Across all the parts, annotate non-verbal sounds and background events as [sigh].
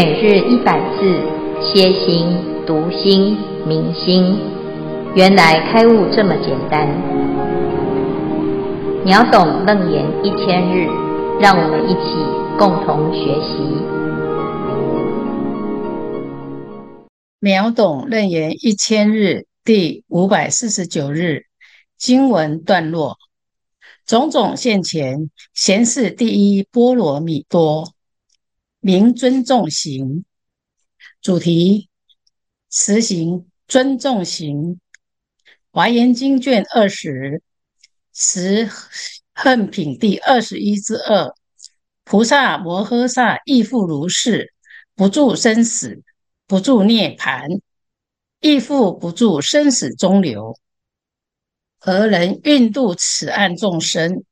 每日一百字，歇心、读心、明心，原来开悟这么简单。秒懂楞严一千日，让我们一起共同学习。秒懂楞严一千日第五百四十九日经文段落：种种现前，贤士第一波罗蜜多。名尊重行，主题慈行尊重行。华严经卷二十十恨品第二十一之二，菩萨摩诃萨亦复如是，不住生死，不住涅槃，亦复不住生死中流，何能运度此岸众生，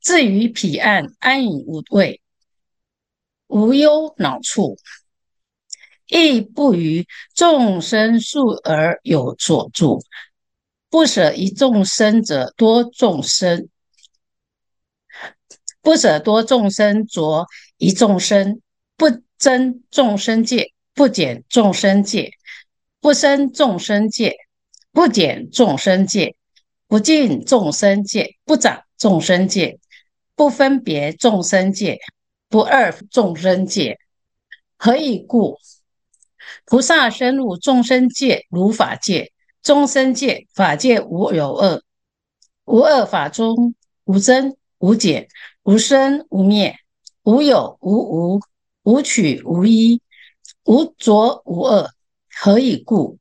至于彼岸安隐无畏。无忧恼处，亦不于众生数而有所住，不舍一众生者多众生，不舍多众生着一众生，不增众生界，不减众生界，不生众生界，不减众生界，不尽众生界，不长众生界，不分别众生界。不二众生界，何以故？菩萨深入众生界如法界，众生界法界无有二，无二法中无增无减，无生无灭，无有无无，无取无依，无着无恶。何以故？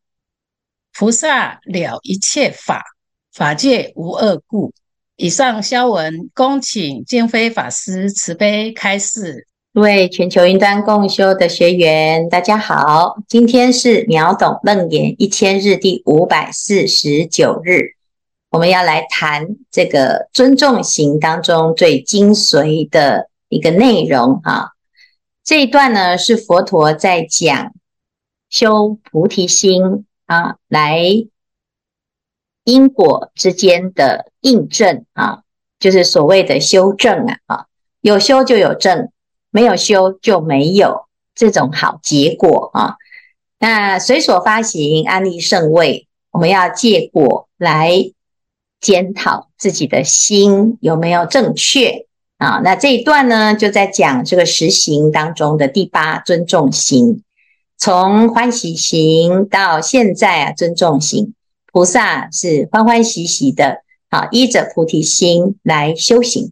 菩萨了一切法，法界无二故。以上消文，恭请见辉法师慈悲开示。各位全球云端共修的学员，大家好，今天是秒懂楞严一千日第五百四十九日，我们要来谈这个尊重型当中最精髓的一个内容啊。这一段呢，是佛陀在讲修菩提心啊，来。因果之间的印证啊，就是所谓的修正啊，啊，有修就有正，没有修就没有这种好结果啊。那随所发行安立圣位，我们要借果来检讨自己的心有没有正确啊。那这一段呢，就在讲这个实行当中的第八尊重行，从欢喜行到现在啊，尊重行。菩萨是欢欢喜喜的，啊，依着菩提心来修行。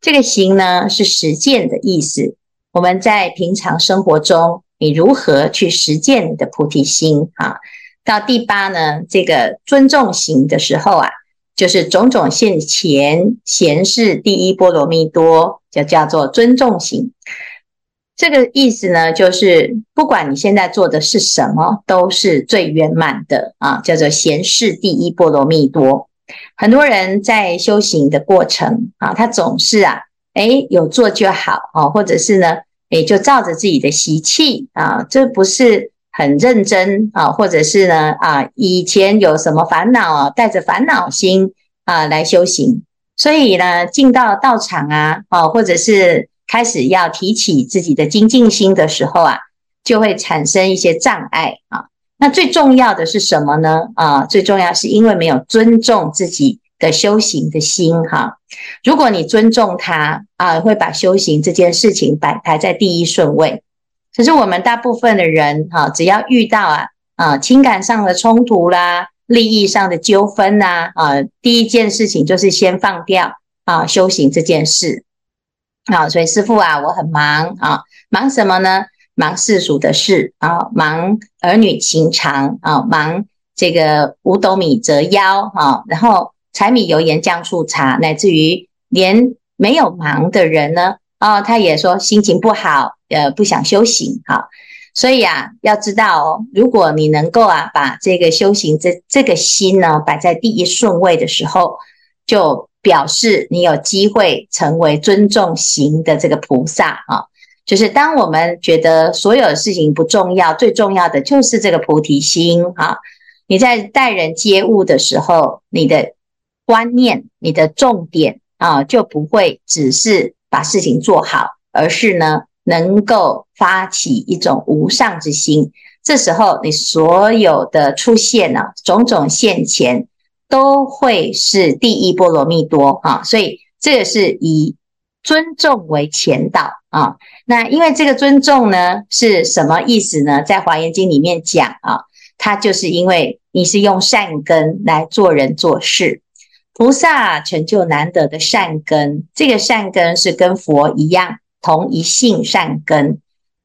这个行呢，是实践的意思。我们在平常生活中，你如何去实践你的菩提心？啊，到第八呢，这个尊重行的时候啊，就是种种现前贤士第一波罗蜜多，就叫做尊重行。这个意思呢，就是不管你现在做的是什么，都是最圆满的啊，叫做贤士第一波罗蜜多。很多人在修行的过程啊，他总是啊，诶，有做就好啊，或者是呢，诶，就照着自己的习气啊，这不是很认真啊，或者是呢，啊，以前有什么烦恼啊，带着烦恼心啊来修行，所以呢，进到道场啊，啊，或者是。开始要提起自己的精进心的时候啊，就会产生一些障碍啊。那最重要的是什么呢？啊，最重要是因为没有尊重自己的修行的心哈。如果你尊重他啊，会把修行这件事情摆排在第一顺位。可是我们大部分的人哈，只要遇到啊啊情感上的冲突啦、利益上的纠纷呐啊，第一件事情就是先放掉啊修行这件事。好，所以师父啊，我很忙啊，忙什么呢？忙世俗的事啊，忙儿女情长啊，忙这个五斗米折腰啊，然后柴米油盐酱醋茶，乃至于连没有忙的人呢，啊，他也说心情不好，呃，不想修行。好，所以啊，要知道哦，如果你能够啊，把这个修行这这个心呢，摆在第一顺位的时候，就。表示你有机会成为尊重行的这个菩萨啊，就是当我们觉得所有事情不重要，最重要的就是这个菩提心啊。你在待人接物的时候，你的观念、你的重点啊，就不会只是把事情做好，而是呢能够发起一种无上之心。这时候，你所有的出现呢、啊，种种现前，都会是第一波罗蜜多啊。所以，这个是以尊重为前导啊。那因为这个尊重呢，是什么意思呢？在《华严经》里面讲啊，它就是因为你是用善根来做人做事，菩萨成就难得的善根，这个善根是跟佛一样，同一性善根。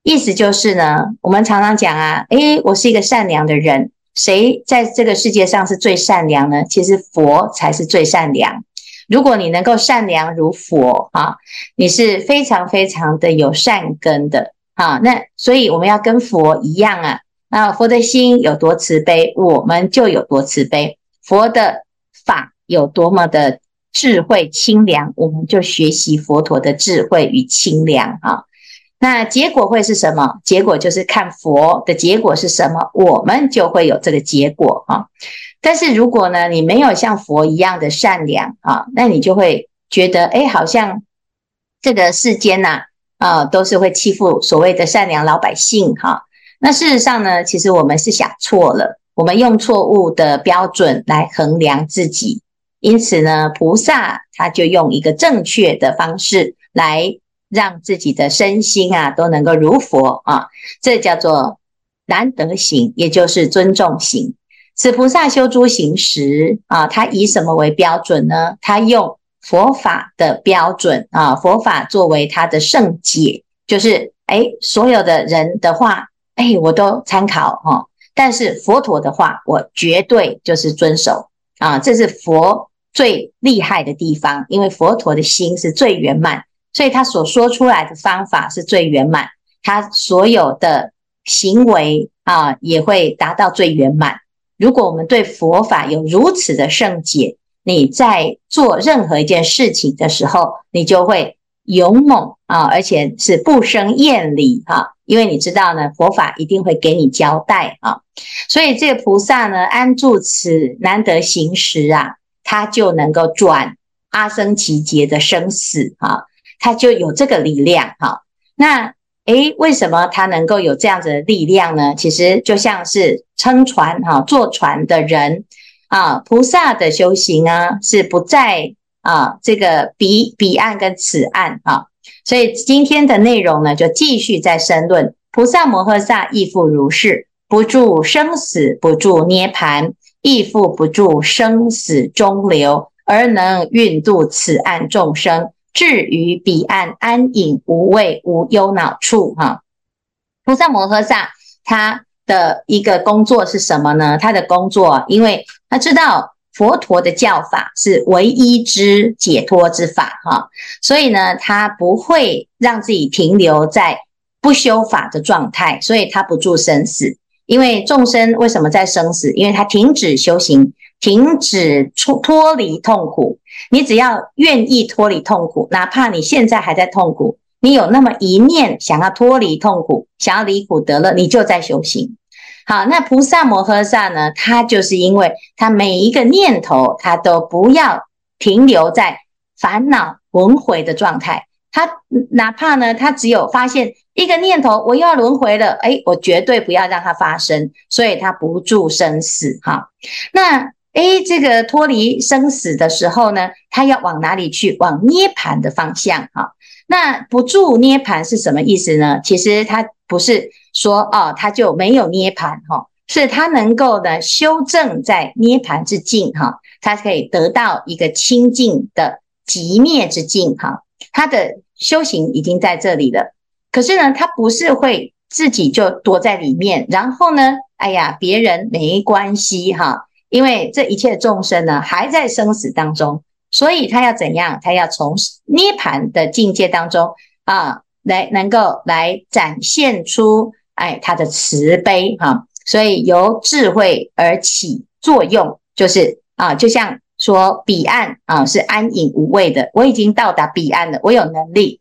意思就是呢，我们常常讲啊，诶，我是一个善良的人，谁在这个世界上是最善良呢？其实佛才是最善良。如果你能够善良如佛啊，你是非常非常的有善根的啊。那所以我们要跟佛一样啊，那佛的心有多慈悲，我们就有多慈悲；佛的法有多么的智慧清凉，我们就学习佛陀的智慧与清凉啊。那结果会是什么？结果就是看佛的结果是什么，我们就会有这个结果啊。但是如果呢，你没有像佛一样的善良啊，那你就会觉得，哎，好像这个世间呐，啊，都是会欺负所谓的善良老百姓哈。那事实上呢，其实我们是想错了，我们用错误的标准来衡量自己，因此呢，菩萨他就用一个正确的方式来。让自己的身心啊都能够如佛啊，这叫做难得行，也就是尊重行。此菩萨修诸行时啊，他以什么为标准呢？他用佛法的标准啊，佛法作为他的圣解，就是哎，所有的人的话，哎，我都参考哈、但是佛陀的话，我绝对就是遵守啊，这是佛最厉害的地方，因为佛陀的心是最圆满。所以他所说出来的方法是最圆满，他所有的行为啊也会达到最圆满。如果我们对佛法有如此的圣解，你在做任何一件事情的时候，你就会勇猛啊，而且是不生厌离啊，因为你知道呢，佛法一定会给你交代啊。所以这个菩萨呢，安住此难得行时啊，他就能够转阿僧只劫的生死啊。他就有这个力量，哈。那诶，为什么他能够有这样子的力量呢？其实就像是撑船，哈，坐船的人啊，菩萨的修行啊，是不在啊这个彼彼岸跟此岸，啊。所以今天的内容呢，就继续在深论菩萨摩诃萨亦复如是，不住生死，不住涅槃，亦复不住生死中流，而能运度此岸众生。至于彼岸安隐无畏无忧恼处哈，菩萨摩诃萨他的一个工作是什么呢？他的工作，因为他知道佛陀的教法是唯一之解脱之法哈，所以呢，他不会让自己停留在不修法的状态，所以他不住生死。因为众生为什么在生死？因为他停止修行，停止出脱离痛苦。你只要愿意脱离痛苦，哪怕你现在还在痛苦，你有那么一念想要脱离痛苦，想要离苦得乐，你就在修行。好，那菩萨摩诃萨呢？他就是因为他每一个念头，他都不要停留在烦恼轮回的状态。他哪怕呢，他只有发现一个念头，我又要轮回了，哎，我绝对不要让它发生，所以他不住生死。哈，那。哎，这个脱离生死的时候呢，他要往哪里去？往涅盘的方向哈。那不住涅盘是什么意思呢？其实他不是说哦，他就没有涅盘哈，是他能够呢修正在涅盘之境哈，他可以得到一个清净的极灭之境哈。他的修行已经在这里了，可是呢，他不是会自己就躲在里面，然后呢，哎呀，别人没关系哈。因为这一切众生呢，还在生死当中，所以他要怎样？他要从涅槃的境界当中啊，来能够来展现出哎他的慈悲哈、所以由智慧而起作用，就是啊，就像说彼岸啊是安隐无畏的，我已经到达彼岸了，我有能力，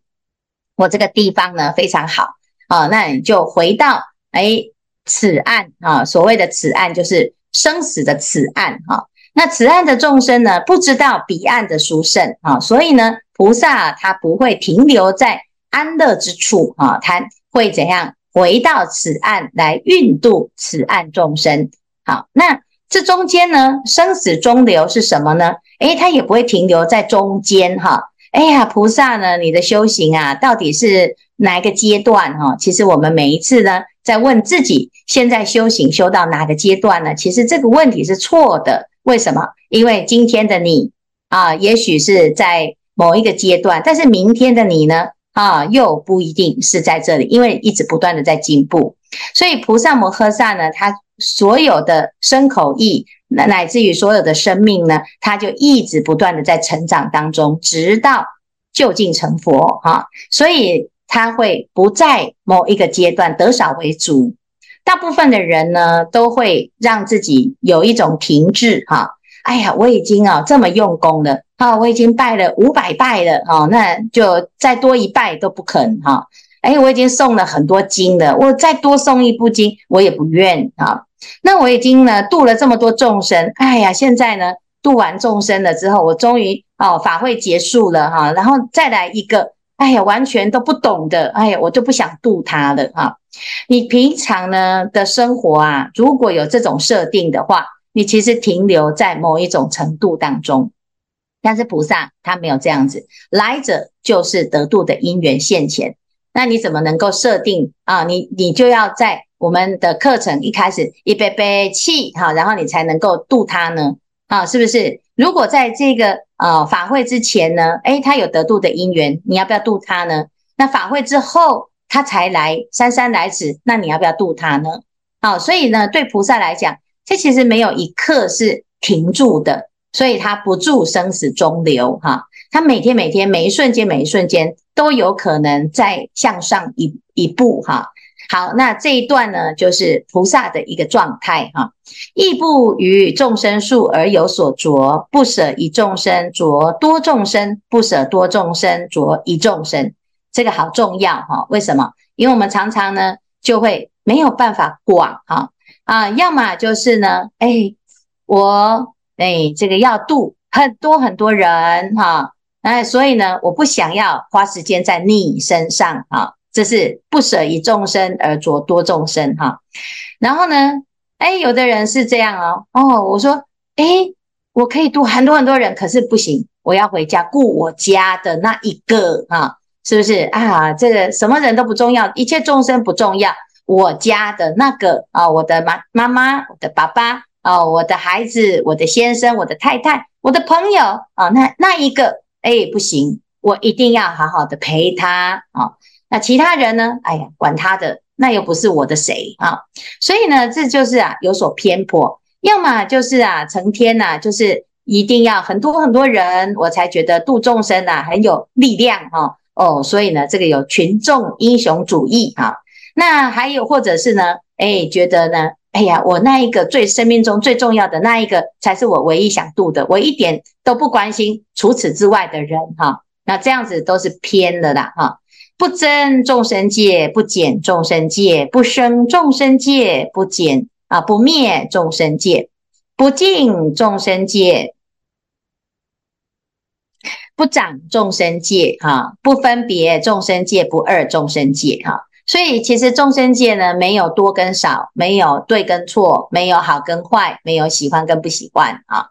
我这个地方呢非常好啊，那你就回到哎此岸啊，所谓的此岸就是。生死的此岸哈，那此岸的众生呢，不知道彼岸的殊胜啊，所以呢，菩萨他不会停留在安乐之处啊，他会怎样回到此岸来运度此岸众生？好，那这中间呢，生死中流是什么呢？诶，他也不会停留在中间哈。哎呀，菩萨呢，你的修行啊，到底是哪一个阶段哈？其实我们每一次呢，在问自己，现在修行修到哪个阶段呢？其实这个问题是错的。为什么？因为今天的你啊，也许是在某一个阶段，但是明天的你呢，啊，又不一定是在这里，因为一直不断的在进步。所以菩萨摩诃萨呢，他所有的身口意，乃至于所有的生命呢，他就一直不断的在成长当中，直到究竟成佛哈。所以他会不在某一个阶段得少为主。大部分的人呢，都会让自己有一种停滞哈。哎呀，我已经啊这么用功了啊，我已经拜了五百拜了啊，那就再多一拜都不肯哈。哎，我已经诵了很多经了，我再多诵一部经我也不愿啊。那我已经呢度了这么多众生，哎呀，现在呢度完众生了之后，我终于哦法会结束了哈，然后再来一个，哎呀，完全都不懂的，哎呀，我就不想度他了哈。你平常呢的生活啊，如果有这种设定的话，你其实停留在某一种程度当中。但是菩萨他没有这样子，来者就是得度的因缘现前。那你怎么能够设定啊？你你就要在我们的课程一开始一杯杯气哈，然后你才能够度他呢？啊，是不是？如果在这个呃法会之前呢，诶，他有得度的因缘，你要不要度他呢？那法会之后。他才来姗姗来迟，那你要不要度他呢？好，所以呢，对菩萨来讲，这其实没有一刻是停住的，所以他不住生死中流哈。他每天每天每一瞬间每一瞬间都有可能再向上一一步哈。好，那这一段呢，就是菩萨的一个状态哈。亦不与众生数而有所着，不舍一众生着多众生，不舍多众生着一众生。这个好重要哈，为什么？因为我们常常呢就会没有办法广哈啊，要么就是呢，哎，我哎这个要度很多很多人哈，哎，所以呢我不想要花时间在你身上啊，这是不舍一众生而着多众生哈。然后呢，哎，有的人是这样哦，哦，我说，哎，我可以度很多很多人，可是不行，我要回家顾我家的那一个哈。是不是啊？这个什么人都不重要，一切众生不重要。我家的那个啊，我的妈妈妈，我的爸爸啊，我的孩子，我的先生，我的太太，我的朋友啊，那那一个哎不行，我一定要好好的陪他啊。其他人呢？哎呀，管他的，那又不是我的谁啊。所以呢，这就是啊有所偏颇，要么就是啊成天呐、啊，就是一定要很多很多人，我才觉得度众生啊很有力量哈、哦，所以呢，这个有群众英雄主义啊。那还有或者是呢，哎，觉得呢，哎呀，我那一个最生命中最重要的那一个才是我唯一想度的，我一点都不关心除此之外的人哈。那这样子都是偏了啦哈。不增众生界，不减众生界，不生众生界，不减啊，不灭众生界，不净众生界。不长众生界，哈，不分别众生界，不二众生界，哈。所以其实众生界呢，没有多跟少，没有对跟错，没有好跟坏，没有喜欢跟不喜欢啊。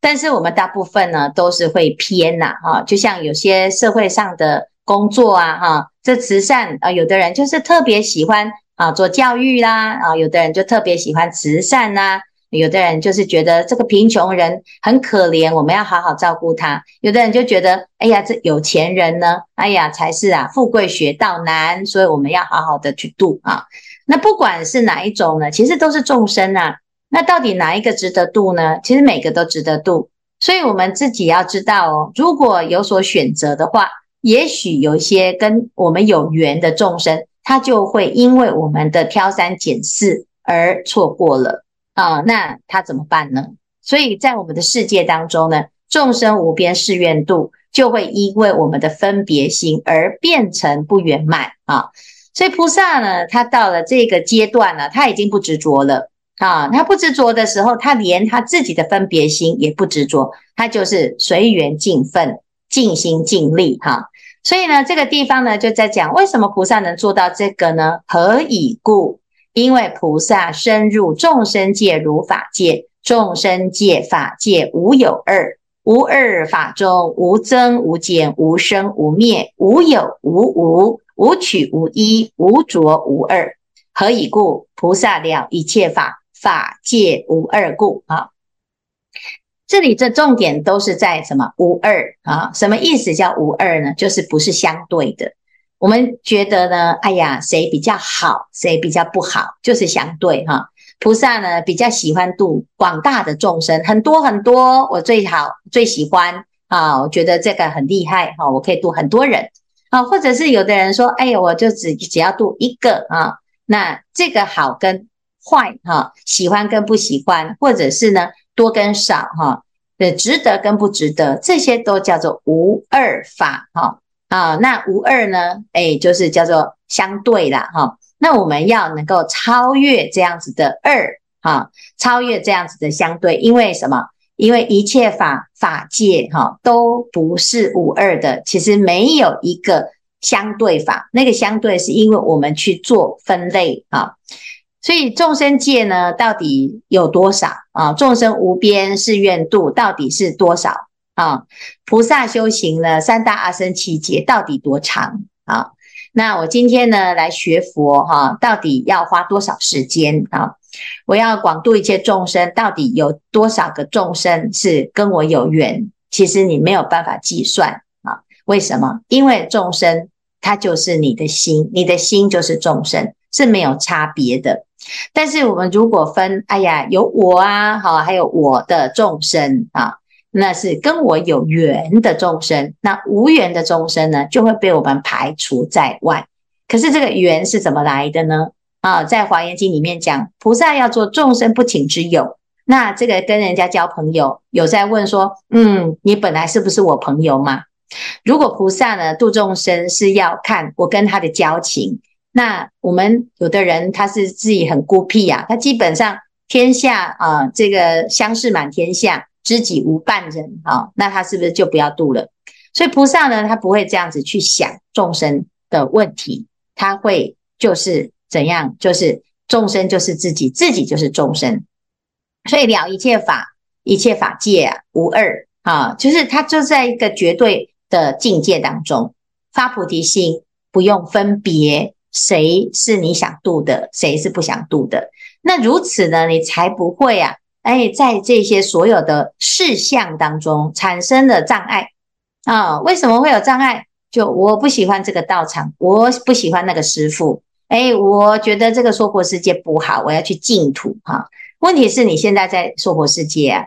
但是我们大部分呢，都是会偏呐，哈。就像有些社会上的工作啊，哈，这慈善啊，有的人就是特别喜欢啊做教育啦，啊，有的人就特别喜欢慈善呐。有的人就是觉得这个贫穷人很可怜，我们要好好照顾他。有的人就觉得，哎呀，这有钱人呢，哎呀，才是啊，富贵学道难，所以我们要好好的去度啊。那不管是哪一种呢，其实都是众生啊。那到底哪一个值得度呢？其实每个都值得度，所以我们自己要知道哦。如果有所选择的话，也许有一些跟我们有缘的众生，他就会因为我们的挑三拣四而错过了。啊、那他怎么办呢？所以在我们的世界当中呢，众生无边誓愿度，就会因为我们的分别心而变成不圆满啊。所以菩萨呢，他到了这个阶段呢，他已经不执着了啊。他不执着的时候，他连他自己的分别心也不执着，他就是随缘尽分，尽心尽力哈。所以呢，这个地方呢就在讲为什么菩萨能做到这个呢？何以故？因为菩萨深入众生界如法界，众生界法界无有二，无二法中无增无减，无生无灭，无有无无，无取无依，无着无二。何以故？菩萨了一切法，法界无二故啊。这里这重点都是在什么？无二啊？什么意思叫无二呢？就是不是相对的。我们觉得呢，哎呀，谁比较好，谁比较不好，就是相对哈。菩萨呢比较喜欢度广大的众生，很多很多，我最好最喜欢啊，我觉得这个很厉害哈，我可以度很多人啊，或者是有的人说，哎呀，我就只只要度一个啊，那这个好跟坏哈，喜欢跟不喜欢，或者是呢？多跟少哈，的值得跟不值得，这些都叫做无二法哈啊。那无二呢？哎，就是叫做相对啦哈。那我们要能够超越这样子的二哈，超越这样子的相对，因为什么？因为一切法法界哈都不是无二的，其实没有一个相对法，那个相对是因为我们去做分类啊。所以众生界呢，到底有多少啊？众生无边誓愿度，到底是多少啊？菩萨修行了三大阿僧只劫，到底多长啊？那我今天呢来学佛哈、到底要花多少时间啊？我要广度一切众生，到底有多少个众生是跟我有缘？其实你没有办法计算啊。为什么？因为众生它就是你的心，你的心就是众生，是没有差别的。但是我们如果分，哎呀，有我啊，好，还有我的众生啊，那是跟我有缘的众生，那无缘的众生呢，就会被我们排除在外。可是这个缘是怎么来的呢？啊，在华严经里面讲，菩萨要做众生不请之友。那这个跟人家交朋友，有在问说，嗯，你本来是不是我朋友嘛？如果菩萨呢度众生是要看我跟他的交情。那我们有的人他是自己很孤僻呀、啊，他基本上天下啊、呃，这个相识满天下，知己无半人啊，那他是不是就不要度了？所以菩萨呢，他不会这样子去想众生的问题，他会就是怎样，就是众生就是自己，自己就是众生，所以了一切法，一切法界啊，无二啊，就是他就在一个绝对的境界当中发菩提心，不用分别。谁是你想度的，谁是不想度的？那如此呢，你才不会啊，哎，在这些所有的事项当中产生了障碍啊？为什么会有障碍？就我不喜欢这个道场，我不喜欢那个师父，哎，我觉得这个娑婆世界不好，我要去净土哈。问题是你现在在娑婆世界啊，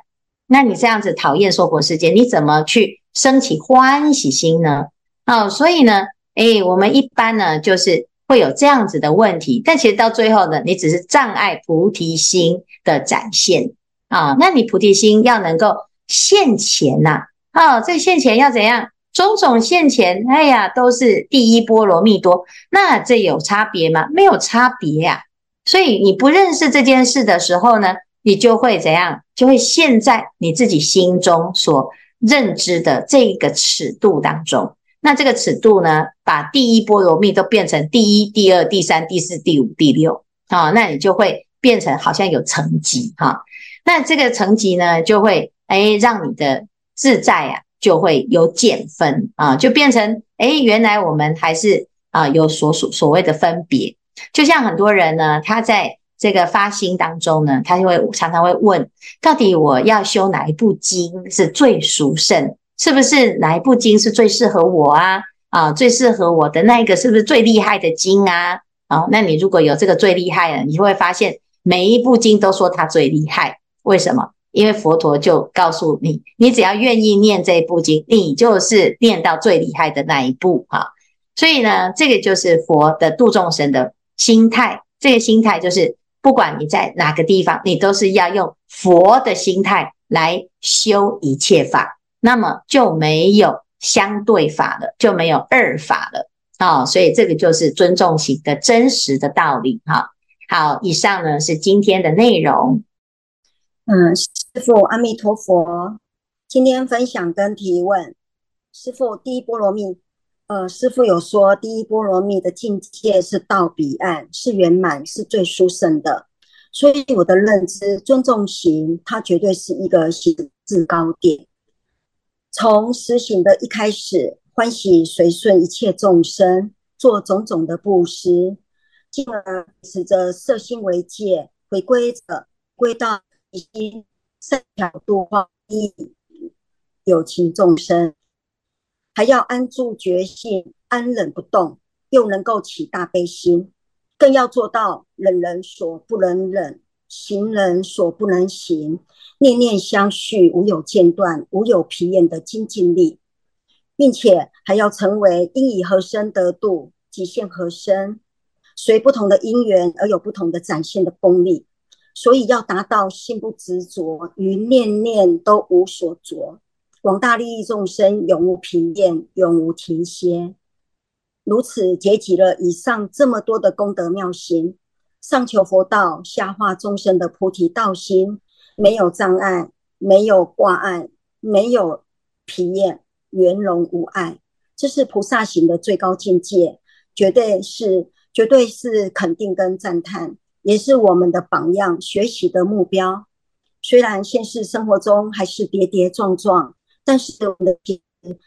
那你这样子讨厌娑婆世界，你怎么去升起欢喜心呢？啊，所以呢，哎，我们一般呢，就是。会有这样子的问题，但其实到最后呢，你只是障碍菩提心的展现啊。那你菩提心要能够现前呐，啊，这现前要怎样？种种现前，哎呀，都是第一波罗蜜多。那这有差别吗？没有差别呀。所以你不认识这件事的时候呢，你就会怎样？就会陷在你自己心中所认知的这个尺度当中。那这个尺度呢，把第一波罗蜜都变成第一、第二、第三、第四、第五、第六啊，那你就会变成好像有层级哈。那这个层级呢，就会哎让你的自在啊，就会有减分啊，就变成哎原来我们还是啊有所所所谓的分别。就像很多人呢，他在这个发心当中呢，他就会常常会问，到底我要修哪一部经是最殊胜？是不是哪一部经是最适合我啊？啊，最适合我的那一个是不是最厉害的经啊？啊，那你如果有这个最厉害的，你会发现每一部经都说它最厉害。为什么？因为佛陀就告诉你，你只要愿意念这一部经，你就是念到最厉害的那一部哈。所以呢，这个就是佛的度众生的心态。这个心态就是，不管你在哪个地方，你都是要用佛的心态来修一切法。那么就没有相对法了，就没有二法了啊、哦！所以这个就是尊重行的真实的道理哈、好，以上呢是今天的内容。嗯，师父阿弥陀佛。今天分享跟提问，师父第一波罗蜜呃，师父有说，第一波罗蜜的境界是到彼岸，是圆满，是最殊胜的。所以我的认知，尊重行，它绝对是一个行至高点。从实行的一开始，欢喜随顺一切众生，做种种的布施，进而持着色心为戒，回归着归到一心善巧度化一有情众生，还要安住觉性，安忍不动，又能够起大悲心。更要做到忍人所不能忍，行人所不能行，念念相续，无有间断，无有疲厌的精进力，并且还要成为因以何身得度，即现何身，随不同的因缘而有不同的展现的功力。所以要达到心不执着，于念念都无所着，广大利益众生，永无疲厌，永无停歇。如此结集了以上这么多的功德妙行，上求佛道，下化众生的菩提道心，没有障碍，没有挂碍，没有疲厌，圆融无碍，这是菩萨行的最高境界，绝对是绝对是肯定跟赞叹，也是我们的榜样，学习的目标。虽然现实生活中还是跌跌撞撞，但是我们的心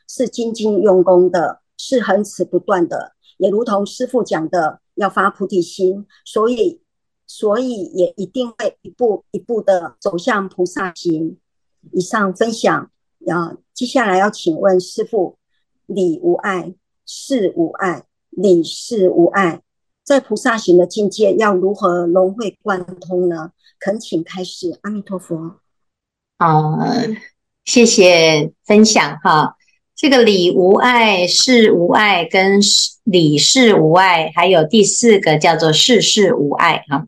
是精进用功的。是恒持不断的，也如同师父讲的，要发菩提心，所以，所以也一定会一步一步的走向菩萨行。以上分享，要接下来要请问师父，理无碍，事无碍，理事无碍，在菩萨行的境界要如何融会贯通呢？恳请开始，阿弥陀佛。好，谢谢分享哈。这个理无碍，事无碍，跟理事无碍，还有第四个叫做事事无碍哈。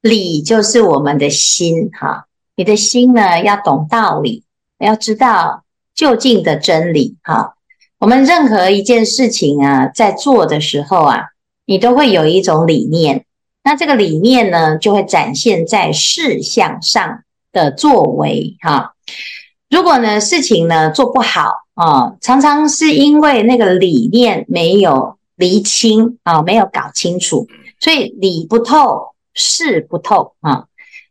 理就是我们的心哈，你的心呢要懂道理，要知道究竟的真理哈。我们任何一件事情啊，在做的时候啊，你都会有一种理念，那这个理念呢，就会展现在事项上的作为哈。如果呢事情呢做不好，啊，常常是因为那个理念没有厘清啊，没有搞清楚，所以理不透，事不透啊。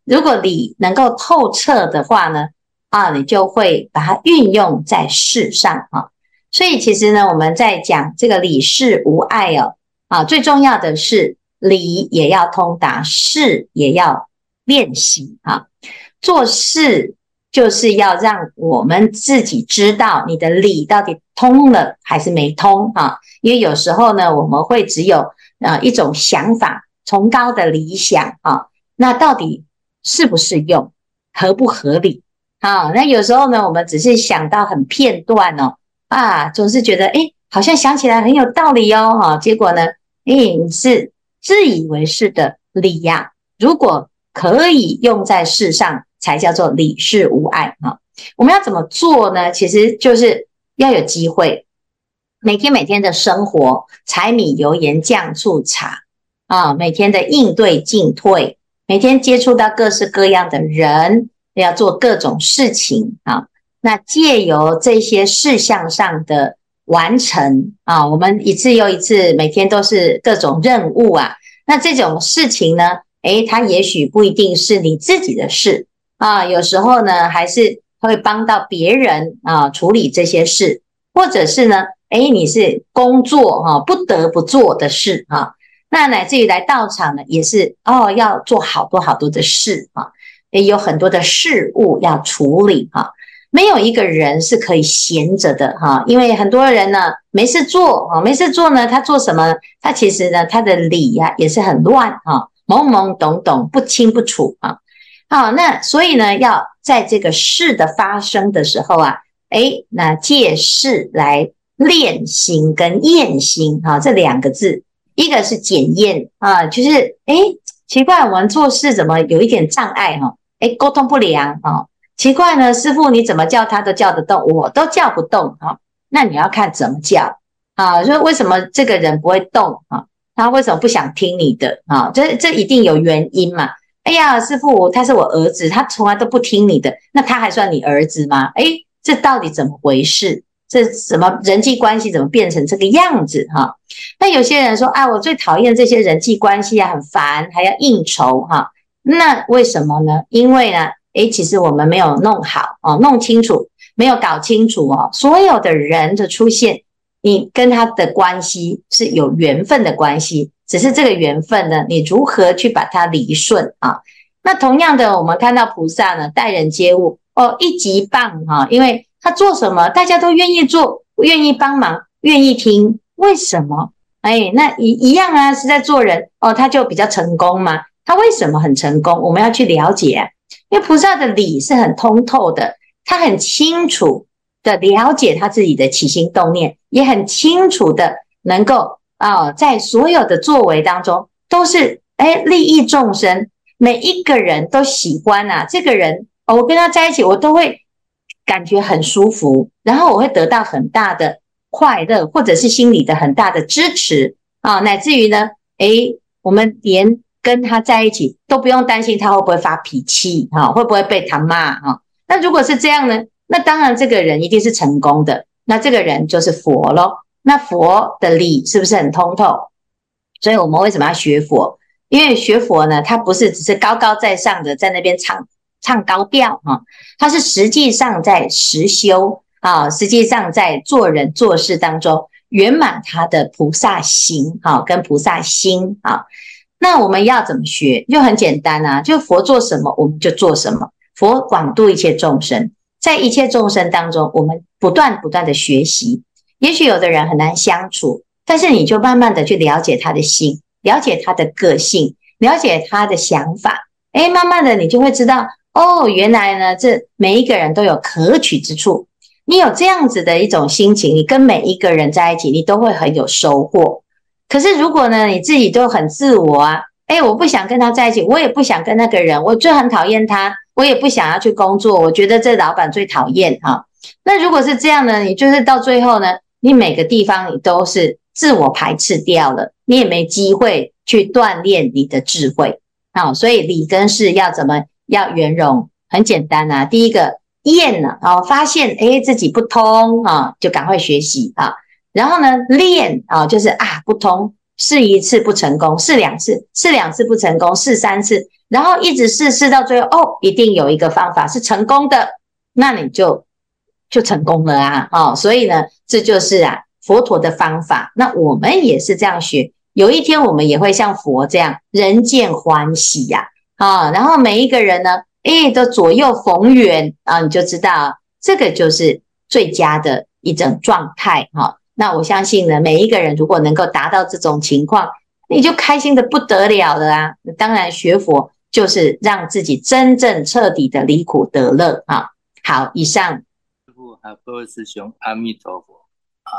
如果理能够透彻的话呢，啊，你就会把它运用在事上啊。所以其实呢，我们在讲这个理事无碍哦，啊，最重要的是理也要通达，事也要练习啊，做事。就是要让我们自己知道你的理到底通了还是没通啊？因为有时候呢，我们会只有啊一种想法，崇高的理想啊，那到底适不适用，合不合理啊？那有时候呢，我们只是想到很片段哦，啊，总是觉得诶，好像想起来很有道理哦，哈，结果呢，诶，你是自以为是的理呀，如果可以用在事上。才叫做理事无碍啊！我们要怎么做呢？其实就是要有机会，每天每天的生活，柴米油盐酱醋茶啊，每天的应对进退，每天接触到各式各样的人，要做各种事情啊。那借由这些事项上的完成啊，我们一次又一次，每天都是各种任务啊。那这种事情呢，诶，它也许不一定是你自己的事。啊，有时候呢，还是会帮到别人啊，处理这些事，或者是呢，诶，你是工作哈，不得不做的事啊，那乃至于来道场呢，也是哦，要做好多好多的事啊，也有很多的事物要处理哈，没有一个人是可以闲着的哈，因为很多人呢没事做啊，没事做呢，他做什么？他其实呢，他的理呀也是很乱啊，懵懵懂懂，不清不楚啊。好，那所以呢，要在这个事的发生的时候啊，诶，那借事来练心跟验心啊，这两个字，一个是检验啊，就是诶，奇怪，我们做事怎么有一点障碍哈？诶，沟通不良啊，奇怪呢，师傅你怎么叫他都叫得动，我都叫不动啊，那你要看怎么叫啊？说为什么这个人不会动啊？他为什么不想听你的啊？这这一定有原因嘛。哎呀，师父，他是我儿子，他从来都不听你的，那他还算你儿子吗？哎，这到底怎么回事？这什么人际关系怎么变成这个样子哈？那有些人说啊，我最讨厌这些人际关系啊，很烦，还要应酬哈。那为什么呢？因为呢，诶，其实我们没有弄好哦，弄清楚，没有搞清楚哦，所有的人的出现，你跟他的关系是有缘分的关系，只是这个缘分呢，你如何去把它理顺啊？那同样的，我们看到菩萨呢，待人接物哦，一级棒哈，因为他做什么，大家都愿意做，愿意帮忙，愿意听。为什么？哎，那一一样啊，是在做人哦，他就比较成功嘛。他为什么很成功？我们要去了解，因为菩萨的理是很通透的，他很清楚的了解他自己的起心动念，也很清楚的能够啊、哦，在所有的作为当中都是哎利益众生。每一个人都喜欢啊，这个人哦，我跟他在一起，我都会感觉很舒服，然后我会得到很大的快乐，或者是心里的很大的支持啊，乃至于呢，诶，我们连跟他在一起都不用担心他会不会发脾气哈，会不会被他骂哈。那如果是这样呢，那当然这个人一定是成功的，那这个人就是佛喽。那佛的理是不是很通透？所以我们为什么要学佛？因为学佛呢，他不是只是高高在上的在那边唱唱高调哈，他是实际上在实修啊，实际上在做人做事当中圆满他的菩萨行哈，跟菩萨心啊。那我们要怎么学？就很简单啊，就佛做什么我们就做什么。佛广度一切众生，在一切众生当中，我们不断不断的学习。也许有的人很难相处，但是你就慢慢的去了解他的心。了解他的个性，了解他的想法，哎，慢慢的你就会知道，哦，原来呢，这每一个人都有可取之处。你有这样子的一种心情，你跟每一个人在一起，你都会很有收获。可是如果呢，你自己都很自我啊，哎，我不想跟他在一起，我也不想跟那个人，我就很讨厌他，我也不想要去工作，我觉得这老板最讨厌哈。那如果是这样呢，你就是到最后呢，你每个地方你都是。自我排斥掉了，你也没机会去锻炼你的智慧。好，所以理跟事要怎么要圆融？很简单啊，第一个验了啊，发现诶自己不通啊，就赶快学习啊。然后呢，练啊，就是啊不通，试一次不成功，试两次，试两次不成功，试三次，然后一直试试到最后哦，一定有一个方法是成功的，那你就就成功了啊。哦，所以呢，这就是啊。佛陀的方法，那我们也是这样学。有一天我们也会像佛这样，人见欢喜呀，啊，然后每一个人呢，诶，都左右逢源啊，你就知道这个就是最佳的一种状态哈。那我相信呢，每一个人如果能够达到这种情况，你就开心的不得了了啊。当然，学佛就是让自己真正彻底的离苦得乐啊。好，以上。啊各位师兄，阿弥陀佛啊。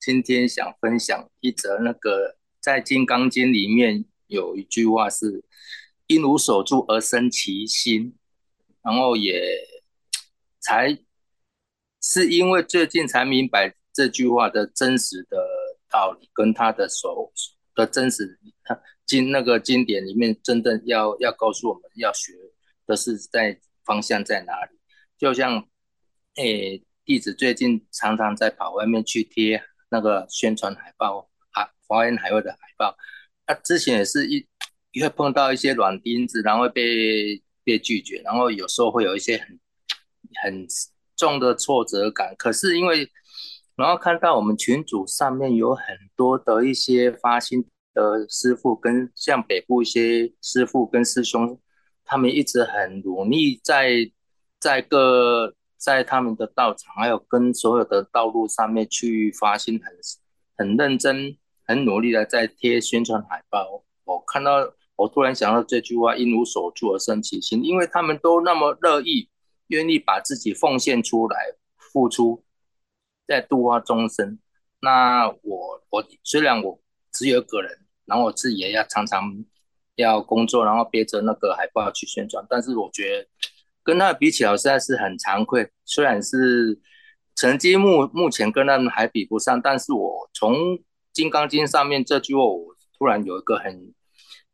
今天想分享一则那个在《金刚经》里面有一句话是“因无所住而生其心”，然后也才是因为最近才明白这句话的真实的道理，跟他的所的真实 [laughs] 经那个经典里面真的要要告诉我们要学的是在方向在哪里。就像诶、弟子最近常常在跑外面去贴。那个宣传海报，海华人海外的海报，他之前也是一会碰到一些软钉子，然后被被拒绝，然后有时候会有一些很很重的挫折感。可是因为，然后看到我们群组上面有很多的一些发心的师傅，跟像北部一些师傅跟师兄，他们一直很努力在在各。在他们的道场，还有跟所有的道路上面去发心很，很认真、很努力的在贴宣传海报。我看到，我突然想到这句话：“因无所住而生其心。”因为他们都那么乐意、愿意把自己奉献出来、付出，在度化众生。那我我虽然我只有一个人，然后我自己也要常常要工作，然后憋着那个海报去宣传，但是我觉得。跟他比起来，实在是很惭愧。虽然是成绩目目前跟他们还比不上，但是我从《金刚经》上面这句话，我突然有一个很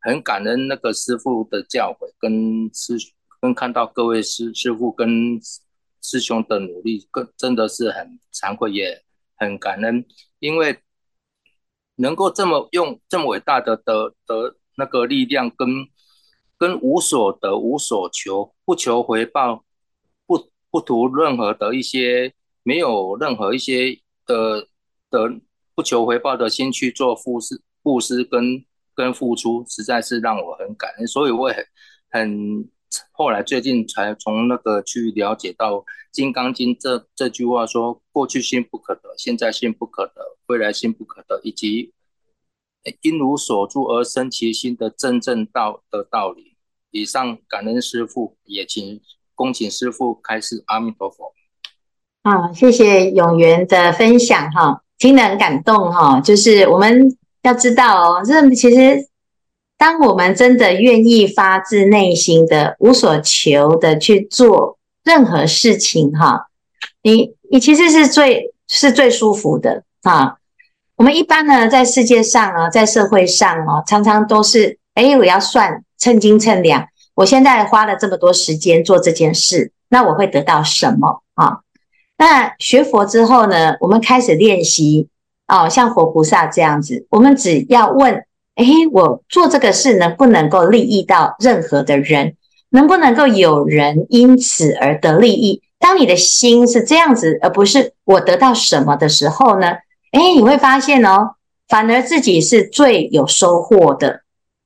很感恩那个师傅的教诲，跟师跟看到各位师师傅跟师兄的努力，更真的是很惭愧，也很感恩，因为能够这么用这么伟大的的的那个力量跟，跟无所得、无所求、不求回报、不不图任何的一些没有任何一些的的不求回报的心去做布施、布施跟跟付出，实在是让我很感恩，所以我也很很。后来最近才从那个去了解到《金刚经》这这句话说：过去心不可得，现在心不可得，未来心不可得，以及因无所住而生其心的真正道的道理。以上感恩师父，也请恭请师父开示。阿弥陀佛。啊，谢谢永元的分享哈，听得很感动哈。就是我们要知道哦，这其实。当我们真的愿意发自内心的、无所求的去做任何事情，哈，你你其实是最是最舒服的啊。我们一般呢，在世界上啊，在社会上啊，常常都是，哎，我要算称斤称两。我现在花了这么多时间做这件事，那我会得到什么啊？那学佛之后呢，我们开始练习哦，像佛菩萨这样子，我们只要问。哎，我做这个事能不能够利益到任何的人？能不能够有人因此而得利益？当你的心是这样子，而不是我得到什么的时候呢？哎，你会发现哦，反而自己是最有收获的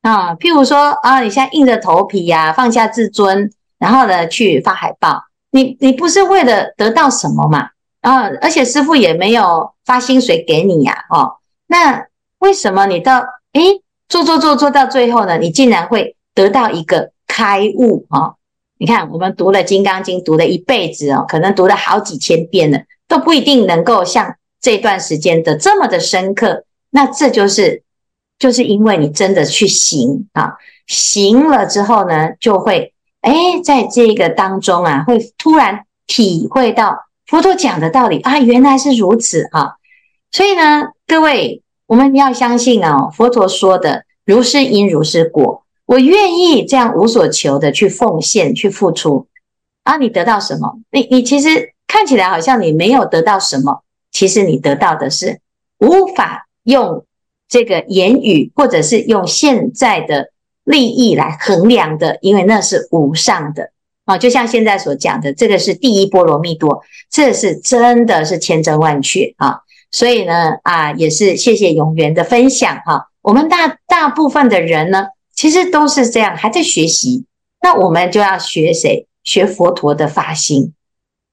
啊。譬如说啊，你现在硬着头皮呀，放下自尊，然后呢去发海报，你你不是为了得到什么嘛？啊，而且师父也没有发薪水给你呀，哦，那为什么你到？哎，做做做做到最后呢，你竟然会得到一个开悟啊！你看，我们读了《金刚经》，读了一辈子哦，可能读了好几千遍了，都不一定能够像这段时间的这么的深刻。那这就是，就是因为你真的去行啊，行了之后呢，就会哎，在这个当中啊，会突然体会到佛陀讲的道理啊，原来是如此啊！所以呢，各位。我们要相信哦，佛陀说的如是因如是果，我愿意这样无所求的去奉献、去付出啊！你得到什么？你你其实看起来好像你没有得到什么，其实你得到的是无法用这个言语或者是用现在的利益来衡量的，因为那是无上的啊！就像现在所讲的，这个是第一波罗蜜多，这是真的是千真万确啊！所以呢，啊，也是谢谢永元的分享哈。我们大大部分的人呢，其实都是这样，还在学习。那我们就要学谁？学佛陀的发心。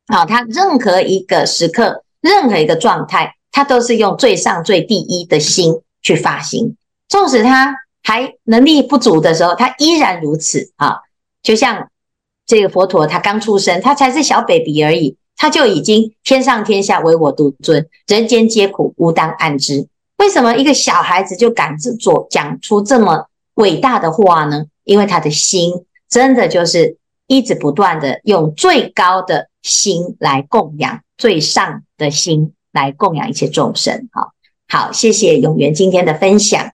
啊，他任何一个时刻，任何一个状态，他都是用最上最第一的心去发心。纵使他还能力不足的时候，他依然如此啊。就像这个佛陀，他刚出生，他才是小 baby 而已。他就已经天上天下唯我独尊，人间皆苦，吾当安之。为什么一个小孩子就敢做讲出这么伟大的话呢？因为他的心真的就是一直不断的用最高的心来供养最上的心来供养一切众生。好，好，谢谢永元今天的分享。